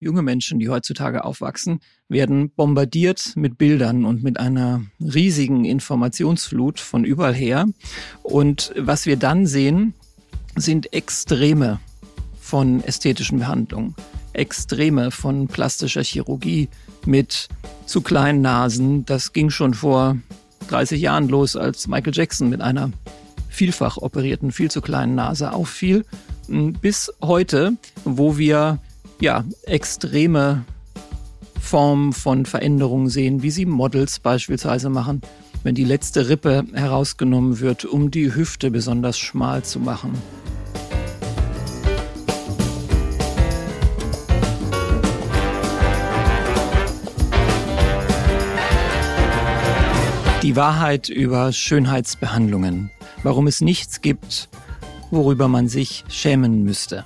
junge Menschen, die heutzutage aufwachsen, werden bombardiert mit Bildern und mit einer riesigen Informationsflut von überall her. Und was wir dann sehen, sind Extreme von ästhetischen Behandlungen, Extreme von plastischer Chirurgie mit zu kleinen Nasen. Das ging schon vor 30 Jahren los, als Michael Jackson mit einer vielfach operierten, viel zu kleinen Nase auffiel, bis heute, wo wir ja extreme Formen von Veränderungen sehen, wie sie Models beispielsweise machen, wenn die letzte Rippe herausgenommen wird, um die Hüfte besonders schmal zu machen. Die Wahrheit über Schönheitsbehandlungen. Warum es nichts gibt, worüber man sich schämen müsste.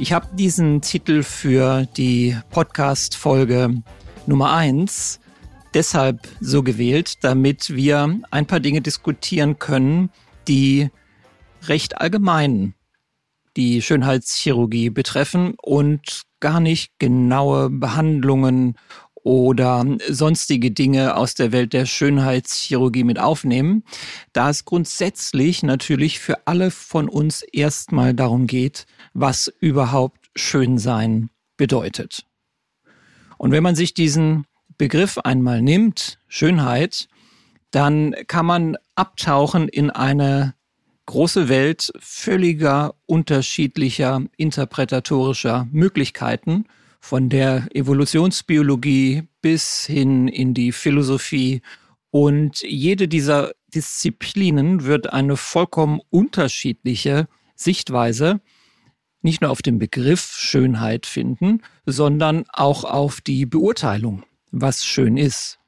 Ich habe diesen Titel für die Podcast-Folge Nummer eins deshalb so gewählt, damit wir ein paar Dinge diskutieren können, die recht allgemein die Schönheitschirurgie betreffen und gar nicht genaue Behandlungen oder sonstige Dinge aus der Welt der Schönheitschirurgie mit aufnehmen, da es grundsätzlich natürlich für alle von uns erstmal darum geht, was überhaupt Schönsein bedeutet. Und wenn man sich diesen Begriff einmal nimmt, Schönheit, dann kann man abtauchen in eine große Welt völliger unterschiedlicher interpretatorischer Möglichkeiten von der Evolutionsbiologie bis hin in die Philosophie. Und jede dieser Disziplinen wird eine vollkommen unterschiedliche Sichtweise nicht nur auf den Begriff Schönheit finden, sondern auch auf die Beurteilung, was schön ist.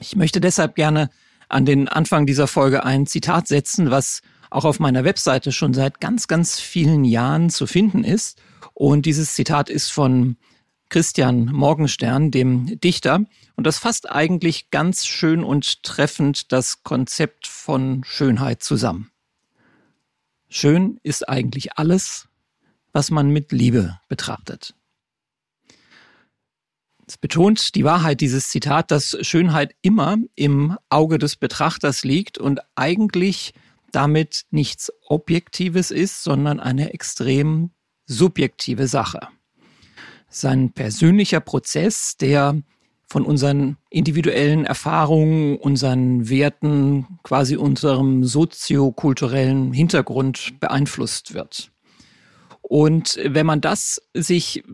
Ich möchte deshalb gerne an den Anfang dieser Folge ein Zitat setzen, was auch auf meiner Webseite schon seit ganz, ganz vielen Jahren zu finden ist und dieses Zitat ist von Christian Morgenstern, dem Dichter. Und das fasst eigentlich ganz schön und treffend das Konzept von Schönheit zusammen. Schön ist eigentlich alles, was man mit Liebe betrachtet. Es betont die Wahrheit dieses Zitat, dass Schönheit immer im Auge des Betrachters liegt und eigentlich damit nichts Objektives ist, sondern eine extrem subjektive Sache. Sein persönlicher Prozess, der von unseren individuellen Erfahrungen, unseren Werten, quasi unserem soziokulturellen Hintergrund beeinflusst wird. Und wenn man das sich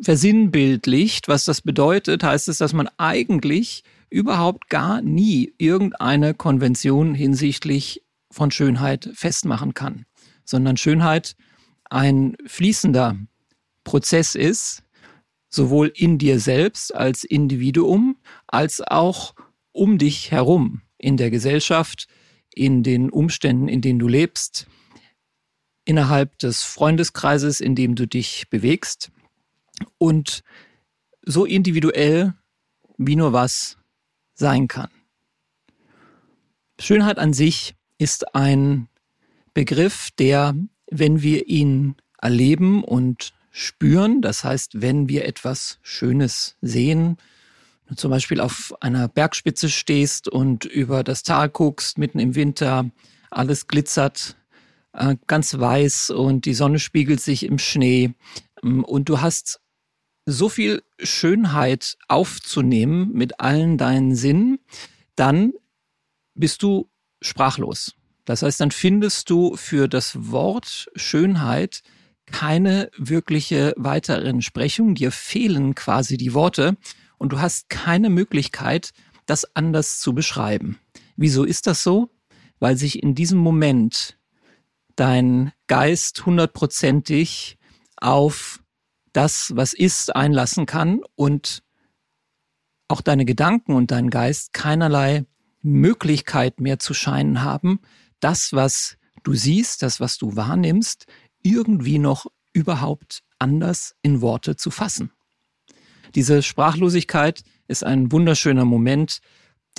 versinnbildlicht, was das bedeutet, heißt es, dass man eigentlich überhaupt gar nie irgendeine Konvention hinsichtlich von Schönheit festmachen kann, sondern Schönheit ein fließender Prozess ist, sowohl in dir selbst als Individuum, als auch um dich herum in der Gesellschaft, in den Umständen, in denen du lebst, innerhalb des Freundeskreises, in dem du dich bewegst und so individuell wie nur was sein kann. Schönheit an sich ist ein Begriff, der wenn wir ihn erleben und spüren, das heißt, wenn wir etwas Schönes sehen, zum Beispiel auf einer Bergspitze stehst und über das Tal guckst, mitten im Winter, alles glitzert, äh, ganz weiß und die Sonne spiegelt sich im Schnee ähm, und du hast so viel Schönheit aufzunehmen mit allen deinen Sinnen, dann bist du sprachlos. Das heißt, dann findest du für das Wort Schönheit keine wirkliche weitere Entsprechung. Dir fehlen quasi die Worte und du hast keine Möglichkeit, das anders zu beschreiben. Wieso ist das so? Weil sich in diesem Moment dein Geist hundertprozentig auf das, was ist, einlassen kann und auch deine Gedanken und dein Geist keinerlei Möglichkeit mehr zu scheinen haben, das, was du siehst, das, was du wahrnimmst, irgendwie noch überhaupt anders in Worte zu fassen. Diese Sprachlosigkeit ist ein wunderschöner Moment,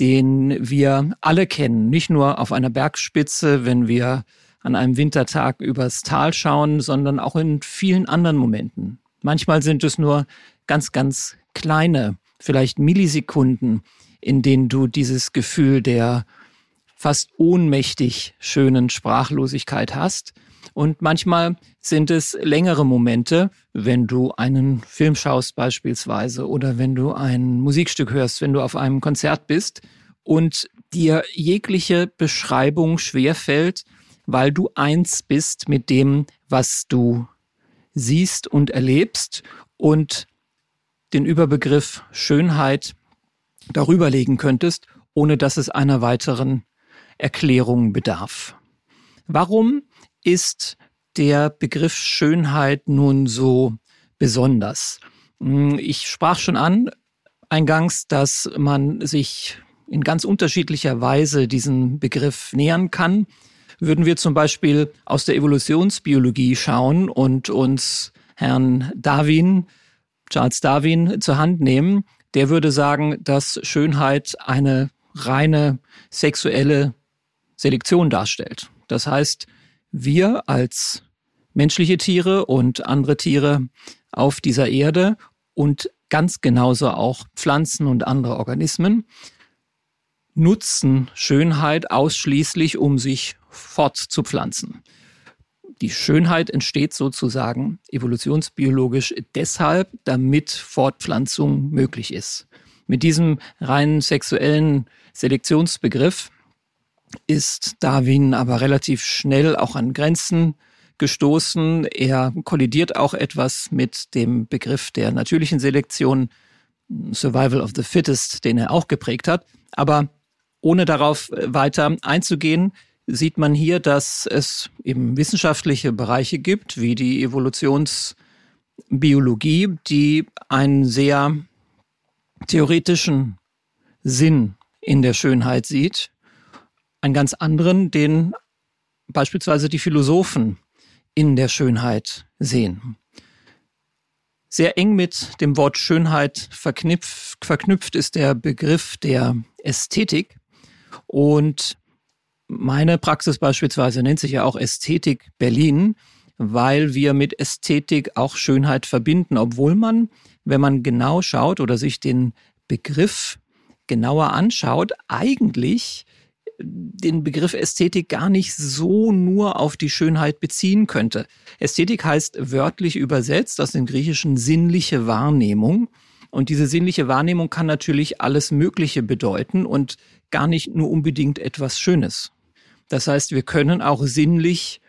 den wir alle kennen, nicht nur auf einer Bergspitze, wenn wir an einem Wintertag übers Tal schauen, sondern auch in vielen anderen Momenten. Manchmal sind es nur ganz, ganz kleine, vielleicht Millisekunden, in denen du dieses Gefühl der fast ohnmächtig schönen Sprachlosigkeit hast. Und manchmal sind es längere Momente, wenn du einen Film schaust beispielsweise oder wenn du ein Musikstück hörst, wenn du auf einem Konzert bist und dir jegliche Beschreibung schwerfällt, weil du eins bist mit dem, was du siehst und erlebst und den Überbegriff Schönheit darüber legen könntest, ohne dass es einer weiteren Erklärung bedarf. Warum ist der Begriff Schönheit nun so besonders? Hm, ich sprach schon an eingangs, dass man sich in ganz unterschiedlicher Weise diesen Begriff nähern kann. Würden wir zum Beispiel aus der Evolutionsbiologie schauen und uns Herrn Darwin, Charles Darwin, zur Hand nehmen, der würde sagen, dass Schönheit eine reine sexuelle Selektion darstellt. Das heißt, wir als menschliche Tiere und andere Tiere auf dieser Erde und ganz genauso auch Pflanzen und andere Organismen nutzen Schönheit ausschließlich, um sich fortzupflanzen. Die Schönheit entsteht sozusagen evolutionsbiologisch deshalb, damit Fortpflanzung möglich ist. Mit diesem rein sexuellen Selektionsbegriff ist Darwin aber relativ schnell auch an Grenzen gestoßen. Er kollidiert auch etwas mit dem Begriff der natürlichen Selektion, Survival of the Fittest, den er auch geprägt hat. Aber ohne darauf weiter einzugehen, sieht man hier, dass es eben wissenschaftliche Bereiche gibt, wie die Evolutionsbiologie, die einen sehr theoretischen Sinn in der Schönheit sieht einen ganz anderen, den beispielsweise die Philosophen in der Schönheit sehen. Sehr eng mit dem Wort Schönheit verknüpft, verknüpft ist der Begriff der Ästhetik. Und meine Praxis beispielsweise nennt sich ja auch Ästhetik Berlin, weil wir mit Ästhetik auch Schönheit verbinden, obwohl man, wenn man genau schaut oder sich den Begriff genauer anschaut, eigentlich den Begriff Ästhetik gar nicht so nur auf die Schönheit beziehen könnte. Ästhetik heißt wörtlich übersetzt aus dem Griechischen sinnliche Wahrnehmung. Und diese sinnliche Wahrnehmung kann natürlich alles Mögliche bedeuten und gar nicht nur unbedingt etwas Schönes. Das heißt, wir können auch sinnlich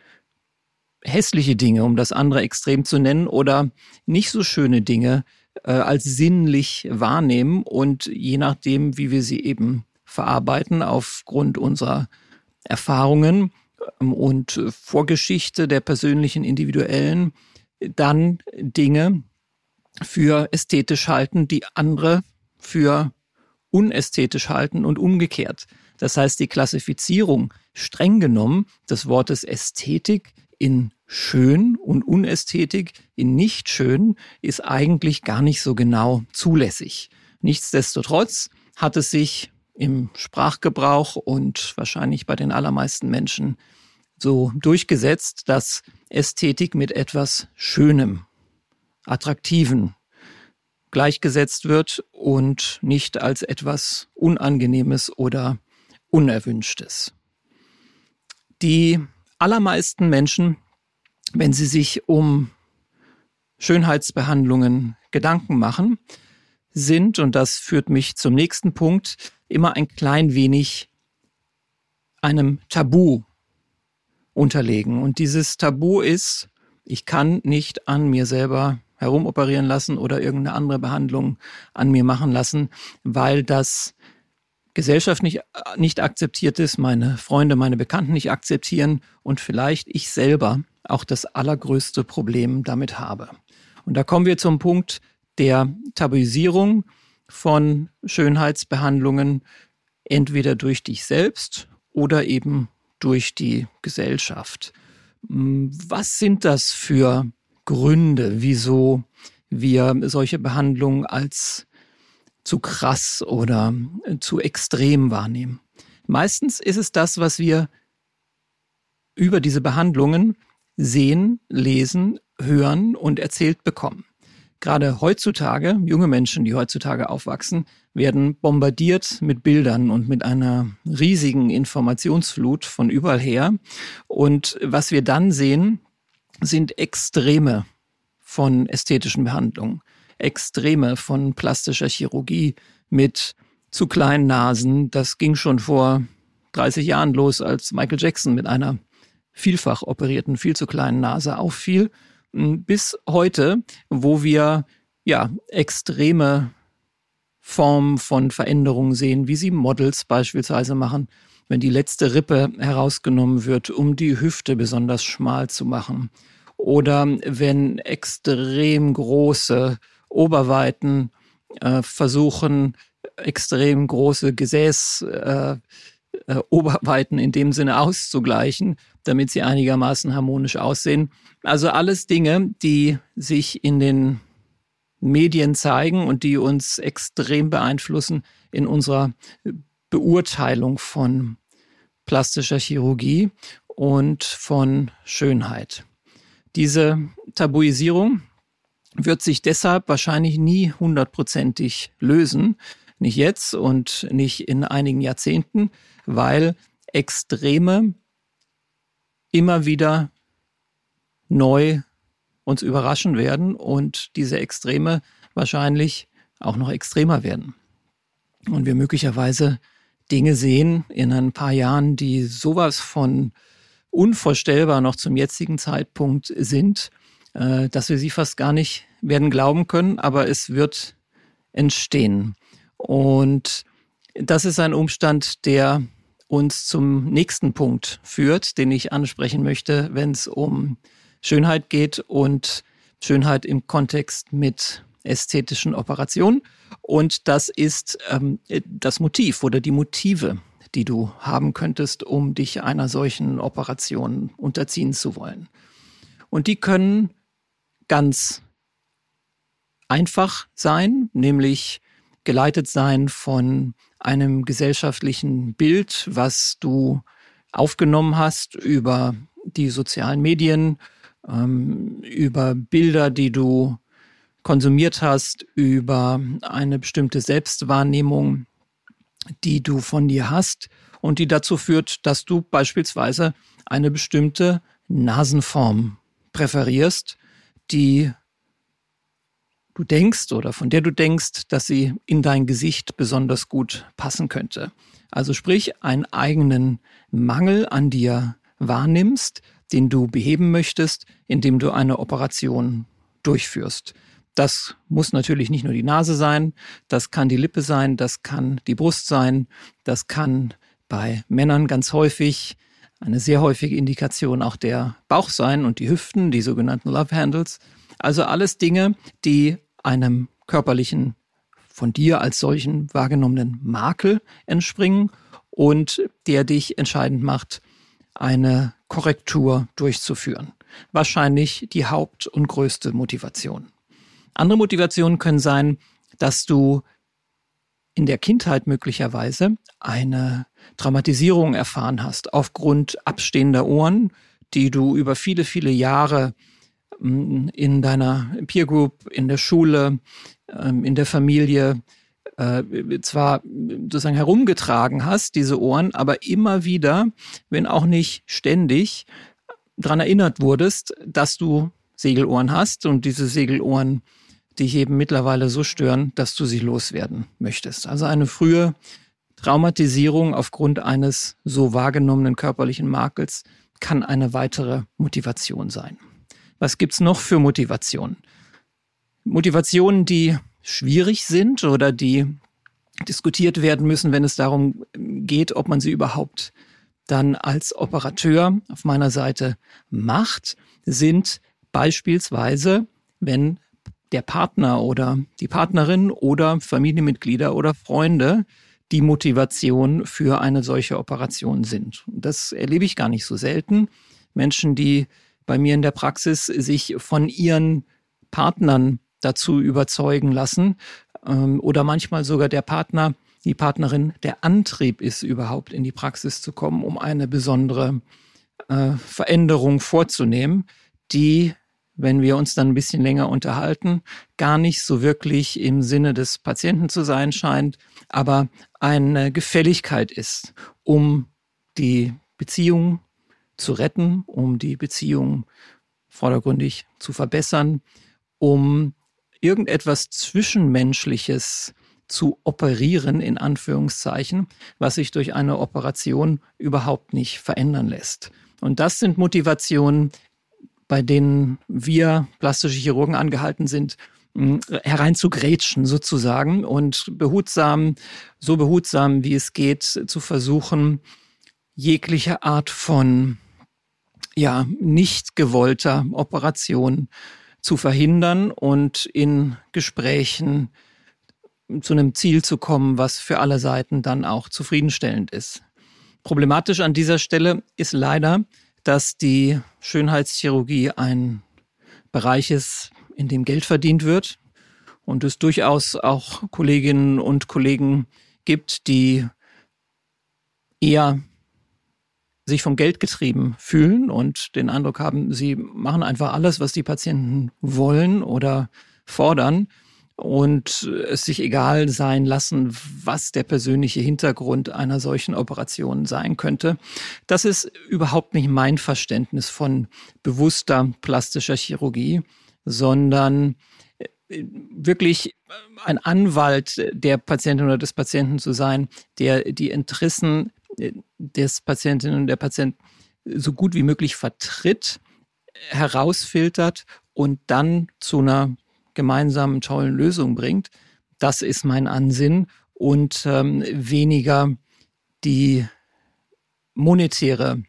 hässliche Dinge, um das andere extrem zu nennen, oder nicht so schöne Dinge äh, als sinnlich wahrnehmen und je nachdem, wie wir sie eben verarbeiten aufgrund unserer Erfahrungen ähm, und Vorgeschichte der persönlichen, individuellen, dann Dinge für ästhetisch halten, die andere für unästhetisch halten und umgekehrt. Das heißt, die Klassifizierung streng genommen des Wortes Ästhetik in schön und Unästhetik in nicht schön ist eigentlich gar nicht so genau zulässig. Nichtsdestotrotz hat es sich im Sprachgebrauch und wahrscheinlich bei den allermeisten Menschen so durchgesetzt, dass Ästhetik mit etwas Schönem, Attraktiven gleichgesetzt wird und nicht als etwas Unangenehmes oder Unerwünschtes. Die allermeisten Menschen, wenn sie sich um Schönheitsbehandlungen Gedanken machen, sind, und das führt mich zum nächsten Punkt, immer ein klein wenig einem Tabu unterlegen. Und dieses Tabu ist, ich kann nicht an mir selber herumoperieren lassen oder irgendeine andere Behandlung an mir machen lassen, weil das Gesellschaft nicht, nicht akzeptiert ist, meine Freunde, meine Bekannten nicht akzeptieren und vielleicht ich selber auch das allergrößte Problem damit habe. Und da kommen wir zum Punkt der Tabuisierung von Schönheitsbehandlungen entweder durch dich selbst oder eben durch die Gesellschaft. Hm, was sind das für Gründe, wieso wir solche Behandlungen als zu krass oder zu extrem wahrnehmen? Meistens ist es das, was wir über diese Behandlungen sehen, lesen, hören und erzählt bekommen. Gerade heutzutage, junge Menschen, die heutzutage aufwachsen, werden bombardiert mit Bildern und mit einer riesigen Informationsflut von überall her. Und was wir dann sehen, sind Extreme von ästhetischen Behandlungen, Extreme von plastischer Chirurgie mit zu kleinen Nasen. Das ging schon vor 30 Jahren los, als Michael Jackson mit einer vielfach operierten, viel zu kleinen Nase auffiel, bis heute, wo wir ja extreme Formen von Veränderungen sehen, wie sie Models beispielsweise machen, wenn die letzte Rippe herausgenommen wird, um die Hüfte besonders schmal zu machen. Oder wenn extrem große Oberweiten äh, versuchen, extrem große Gesäß, äh, äh, Oberweiten in dem Sinne auszugleichen, damit sie einigermaßen harmonisch aussehen. Also alles Dinge, die sich in den Medien zeigen und die uns extrem beeinflussen in unserer Beurteilung von plastischer Chirurgie und von Schönheit. Diese Tabuisierung wird sich deshalb wahrscheinlich nie hundertprozentig lösen, nicht jetzt und nicht in einigen Jahrzehnten, weil Extreme immer wieder neu uns überraschen werden und diese Extreme wahrscheinlich auch noch extremer werden. Und wir möglicherweise Dinge sehen in ein paar Jahren, die sowas von unvorstellbar noch zum jetzigen Zeitpunkt sind, äh, dass wir sie fast gar nicht werden glauben können, aber es wird entstehen. Und das ist ein Umstand, der uns zum nächsten Punkt führt, den ich ansprechen möchte, wenn es um Schönheit geht und Schönheit im Kontext mit ästhetischen Operationen. Und das ist ähm, das Motiv oder die Motive, die du haben könntest, um dich einer solchen Operation unterziehen zu wollen. Und die können ganz einfach sein, nämlich geleitet sein von einem gesellschaftlichen Bild, was du aufgenommen hast über die sozialen Medien, ähm, über Bilder, die du konsumiert hast, über eine bestimmte Selbstwahrnehmung, die du von dir hast und die dazu führt, dass du beispielsweise eine bestimmte Nasenform präferierst, die du denkst oder von der du denkst, dass sie in dein Gesicht besonders gut passen könnte. Also sprich, einen eigenen Mangel an dir wahrnimmst, den du beheben möchtest, indem du eine Operation durchführst. Das muss natürlich nicht nur die Nase sein, das kann die Lippe sein, das kann die Brust sein, das kann bei Männern ganz häufig eine sehr häufige Indikation auch der Bauch sein und die Hüften, die sogenannten Love Handles. Also alles Dinge, die einem körperlichen, von dir als solchen wahrgenommenen Makel entspringen und der dich entscheidend macht, eine Korrektur durchzuführen. Wahrscheinlich die Haupt- und größte Motivation. Andere Motivationen können sein, dass du in der Kindheit möglicherweise eine Traumatisierung erfahren hast aufgrund abstehender Ohren, die du über viele, viele Jahre in deiner Peer Group, in der Schule, ähm, in der Familie äh, zwar sozusagen herumgetragen hast, diese Ohren, aber immer wieder, wenn auch nicht ständig, daran erinnert wurdest, dass du Segelohren hast und diese Segelohren dich eben mittlerweile so stören, dass du sie loswerden möchtest. Also eine frühe Traumatisierung aufgrund eines so wahrgenommenen körperlichen Makels kann eine weitere Motivation sein. Was gibt's noch für Motivationen? Motivationen, die schwierig sind oder die diskutiert werden müssen, wenn es darum geht, ob man sie überhaupt dann als Operateur auf meiner Seite macht, sind beispielsweise, wenn der Partner oder die Partnerin oder Familienmitglieder oder Freunde die Motivation für eine solche Operation sind. Das erlebe ich gar nicht so selten. Menschen, die bei mir in der Praxis sich von ihren Partnern dazu überzeugen lassen ähm, oder manchmal sogar der Partner, die Partnerin, der Antrieb ist, überhaupt in die Praxis zu kommen, um eine besondere äh, Veränderung vorzunehmen, die wenn wir uns dann ein bisschen länger unterhalten, gar nicht so wirklich im Sinne des Patienten zu sein scheint, aber eine Gefälligkeit ist, um die Beziehung zu retten, um die Beziehung vordergründig zu verbessern, um irgendetwas Zwischenmenschliches zu operieren, in Anführungszeichen, was sich durch eine Operation überhaupt nicht verändern lässt. Und das sind Motivationen, bei denen wir plastische Chirurgen angehalten sind, hereinzugrätschen sozusagen und behutsam, so behutsam wie es geht, zu versuchen, jegliche Art von ja, nicht gewollter Operation zu verhindern und in Gesprächen zu einem Ziel zu kommen, was für alle Seiten dann auch zufriedenstellend ist. Problematisch an dieser Stelle ist leider, dass die Schönheitschirurgie ein Bereich ist, in dem Geld verdient wird und es durchaus auch Kolleginnen und Kollegen gibt, die eher sich vom Geld getrieben fühlen und den Eindruck haben, sie machen einfach alles, was die Patienten wollen oder fordern und es sich egal sein lassen, was der persönliche Hintergrund einer solchen Operation sein könnte. Das ist überhaupt nicht mein Verständnis von bewusster plastischer Chirurgie, sondern äh, wirklich ein Anwalt der Patientin oder des Patienten zu sein, der die Interessen äh, des Patientinnen und der Patienten so gut wie möglich vertritt, herausfiltert und dann zu einer gemeinsamen tollen Lösung bringt. Das ist mein Ansinn und ähm, weniger die monetäre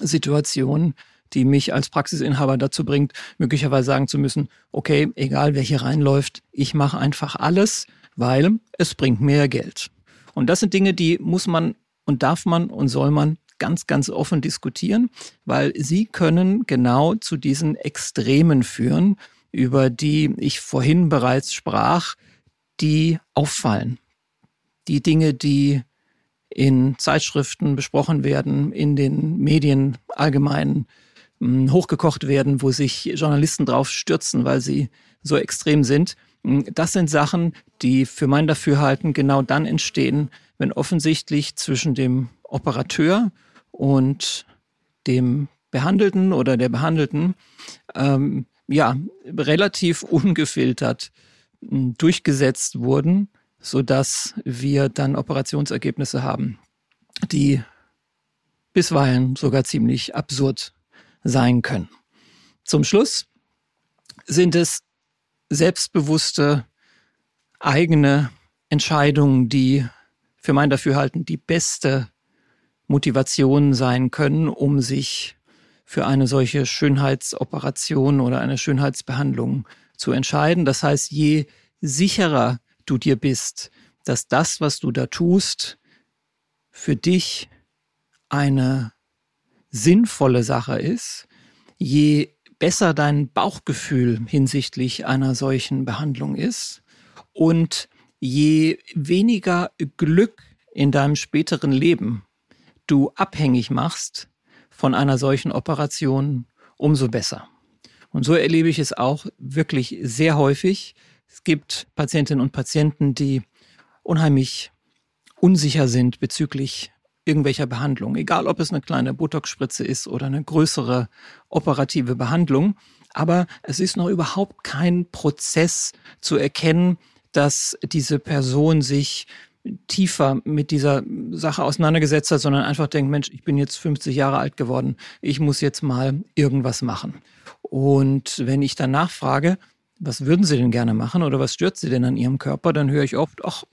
Situation, die mich als Praxisinhaber dazu bringt, möglicherweise sagen zu müssen, okay, egal wer hier reinläuft, ich mache einfach alles, weil es bringt mehr Geld. Und das sind Dinge, die muss man und darf man und soll man ganz, ganz offen diskutieren, weil sie können genau zu diesen Extremen führen über die ich vorhin bereits sprach, die auffallen. Die Dinge, die in Zeitschriften besprochen werden, in den Medien allgemein hm, hochgekocht werden, wo sich Journalisten drauf stürzen, weil sie so extrem sind. Hm, das sind Sachen, die für mein Dafürhalten genau dann entstehen, wenn offensichtlich zwischen dem Operateur und dem Behandelten oder der Behandelten ähm, ja, relativ ungefiltert hm, durchgesetzt wurden, so dass wir dann Operationsergebnisse haben, die bisweilen sogar ziemlich absurd sein können. Zum Schluss sind es selbstbewusste eigene Entscheidungen, die für mein Dafürhalten die beste Motivation sein können, um sich für eine solche Schönheitsoperation oder eine Schönheitsbehandlung zu entscheiden. Das heißt, je sicherer du dir bist, dass das, was du da tust, für dich eine sinnvolle Sache ist, je besser dein Bauchgefühl hinsichtlich einer solchen Behandlung ist und je weniger Glück in deinem späteren Leben du abhängig machst von einer solchen Operation, umso besser. Und so erlebe ich es auch wirklich sehr häufig. Es gibt Patientinnen und Patienten, die unheimlich unsicher sind bezüglich irgendwelcher Behandlung, egal ob es eine kleine Botox-Spritze ist oder eine größere operative Behandlung. Aber es ist noch überhaupt kein Prozess zu erkennen, dass diese Person sich tiefer mit dieser Sache auseinandergesetzt hat, sondern einfach denkt, Mensch, ich bin jetzt 50 Jahre alt geworden, ich muss jetzt mal irgendwas machen. Und wenn ich dann nachfrage, was würden Sie denn gerne machen oder was stört Sie denn an Ihrem Körper, dann höre ich oft, ach,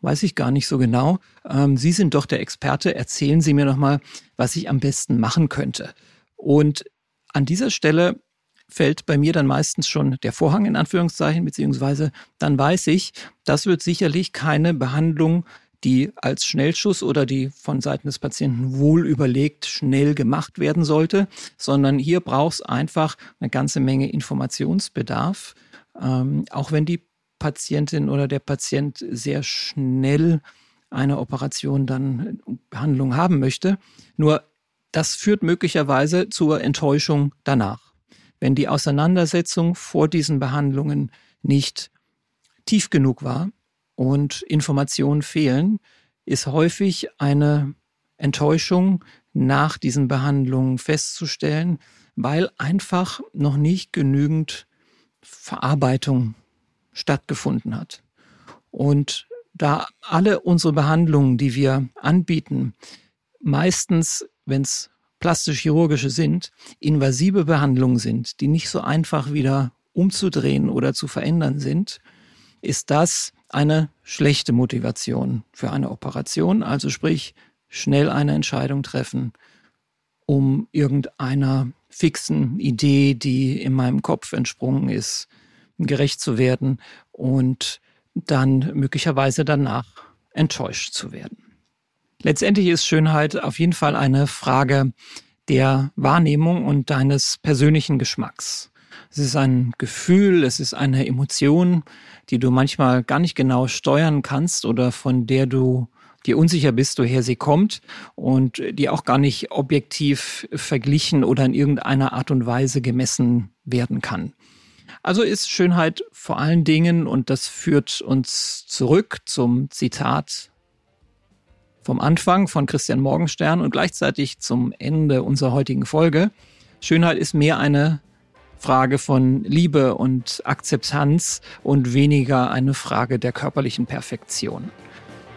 weiß ich gar nicht so genau. Ähm, Sie sind doch der Experte, erzählen Sie mir noch mal, was ich am besten machen könnte. Und an dieser Stelle fällt bei mir dann meistens schon der Vorhang in Anführungszeichen, beziehungsweise dann weiß ich, das wird sicherlich keine Behandlung, die als Schnellschuss oder die von Seiten des Patienten wohl überlegt schnell gemacht werden sollte, sondern hier braucht es einfach eine ganze Menge Informationsbedarf, ähm, auch wenn die Patientin oder der Patient sehr schnell eine Operation dann Behandlung haben möchte. Nur das führt möglicherweise zur Enttäuschung danach wenn die Auseinandersetzung vor diesen Behandlungen nicht tief genug war und Informationen fehlen, ist häufig eine Enttäuschung nach diesen Behandlungen festzustellen, weil einfach noch nicht genügend Verarbeitung stattgefunden hat. Und da alle unsere Behandlungen, die wir anbieten, meistens, wenn es plastisch-chirurgische sind, invasive Behandlungen sind, die nicht so einfach wieder umzudrehen oder zu verändern sind, ist das eine schlechte Motivation für eine Operation. Also sprich, schnell eine Entscheidung treffen, um irgendeiner fixen Idee, die in meinem Kopf entsprungen ist, gerecht zu werden und dann möglicherweise danach enttäuscht zu werden. Letztendlich ist Schönheit auf jeden Fall eine Frage der Wahrnehmung und deines persönlichen Geschmacks. Es ist ein Gefühl, es ist eine Emotion, die du manchmal gar nicht genau steuern kannst oder von der du dir unsicher bist, woher sie kommt und die auch gar nicht objektiv verglichen oder in irgendeiner Art und Weise gemessen werden kann. Also ist Schönheit vor allen Dingen, und das führt uns zurück zum Zitat vom Anfang von Christian Morgenstern und gleichzeitig zum Ende unserer heutigen Folge. Schönheit ist mehr eine Frage von Liebe und Akzeptanz und weniger eine Frage der körperlichen Perfektion.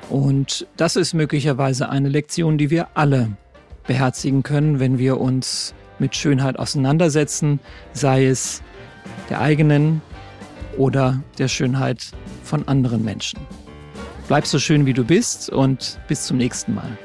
Und das ist möglicherweise eine Lektion, die wir alle beherzigen können, wenn wir uns mit Schönheit auseinandersetzen, sei es der eigenen oder der Schönheit von anderen Menschen. Bleib so schön, wie du bist und bis zum nächsten Mal.